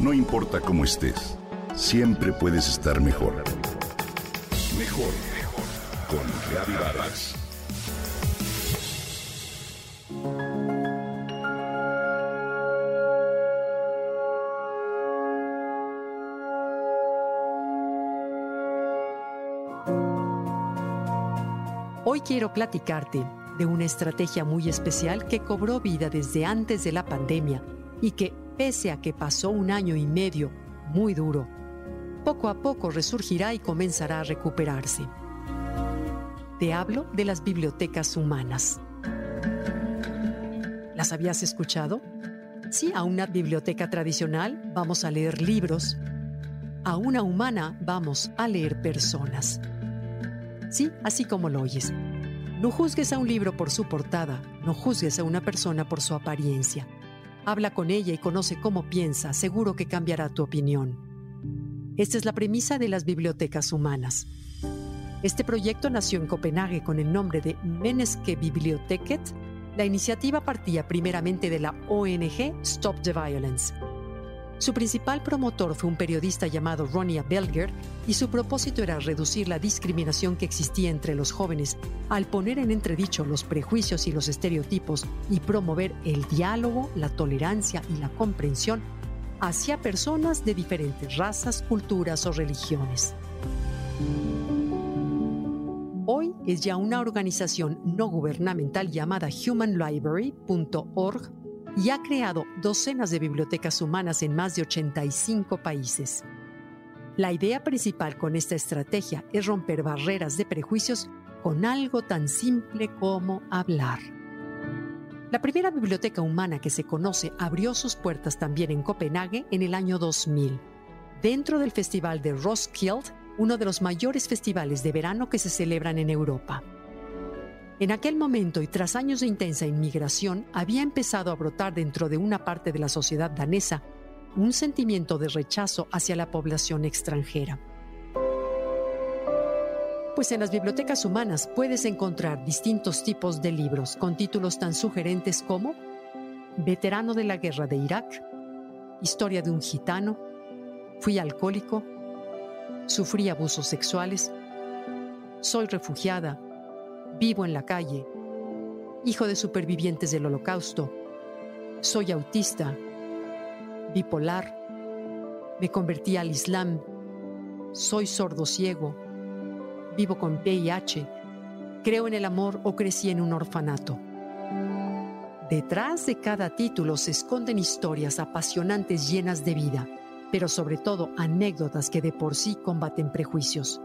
No importa cómo estés, siempre puedes estar mejor. Mejor, mejor. Con Reavivadas. Hoy quiero platicarte de una estrategia muy especial que cobró vida desde antes de la pandemia y que, pese a que pasó un año y medio muy duro, poco a poco resurgirá y comenzará a recuperarse. Te hablo de las bibliotecas humanas. ¿Las habías escuchado? Sí, a una biblioteca tradicional vamos a leer libros, a una humana vamos a leer personas. Sí, así como lo oyes. No juzgues a un libro por su portada, no juzgues a una persona por su apariencia. Habla con ella y conoce cómo piensa, seguro que cambiará tu opinión. Esta es la premisa de las bibliotecas humanas. Este proyecto nació en Copenhague con el nombre de Menneske Biblioteket. La iniciativa partía primeramente de la ONG Stop the Violence su principal promotor fue un periodista llamado Ronia Belger y su propósito era reducir la discriminación que existía entre los jóvenes al poner en entredicho los prejuicios y los estereotipos y promover el diálogo, la tolerancia y la comprensión hacia personas de diferentes razas, culturas o religiones. Hoy es ya una organización no gubernamental llamada humanlibrary.org y ha creado docenas de bibliotecas humanas en más de 85 países. La idea principal con esta estrategia es romper barreras de prejuicios con algo tan simple como hablar. La primera biblioteca humana que se conoce abrió sus puertas también en Copenhague en el año 2000, dentro del Festival de Roskilde, uno de los mayores festivales de verano que se celebran en Europa. En aquel momento y tras años de intensa inmigración, había empezado a brotar dentro de una parte de la sociedad danesa un sentimiento de rechazo hacia la población extranjera. Pues en las bibliotecas humanas puedes encontrar distintos tipos de libros con títulos tan sugerentes como Veterano de la Guerra de Irak, Historia de un gitano, Fui alcohólico, Sufrí abusos sexuales, Soy refugiada, Vivo en la calle. Hijo de supervivientes del holocausto. Soy autista. Bipolar. Me convertí al Islam. Soy sordo ciego. Vivo con VIH. Creo en el amor o crecí en un orfanato. Detrás de cada título se esconden historias apasionantes llenas de vida, pero sobre todo anécdotas que de por sí combaten prejuicios.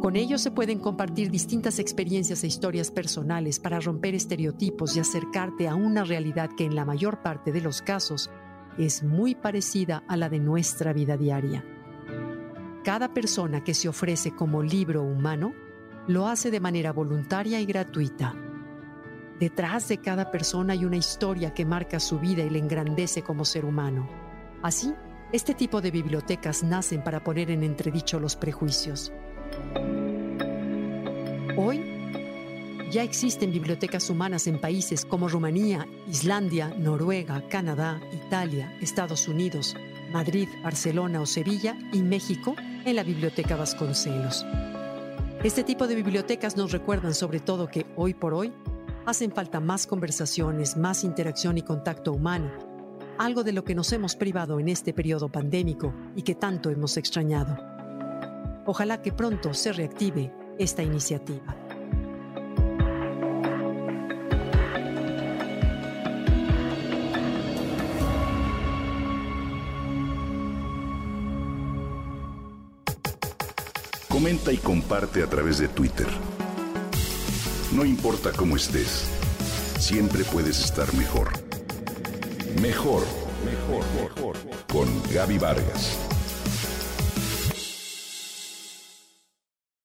Con ellos se pueden compartir distintas experiencias e historias personales para romper estereotipos y acercarte a una realidad que en la mayor parte de los casos es muy parecida a la de nuestra vida diaria. Cada persona que se ofrece como libro humano lo hace de manera voluntaria y gratuita. Detrás de cada persona hay una historia que marca su vida y le engrandece como ser humano. Así, este tipo de bibliotecas nacen para poner en entredicho los prejuicios. Hoy ya existen bibliotecas humanas en países como Rumanía, Islandia, Noruega, Canadá, Italia, Estados Unidos, Madrid, Barcelona o Sevilla y México en la Biblioteca Vasconcelos. Este tipo de bibliotecas nos recuerdan sobre todo que hoy por hoy hacen falta más conversaciones, más interacción y contacto humano, algo de lo que nos hemos privado en este periodo pandémico y que tanto hemos extrañado. Ojalá que pronto se reactive esta iniciativa. Comenta y comparte a través de Twitter. No importa cómo estés, siempre puedes estar mejor. Mejor, mejor, mejor. Con Gaby Vargas.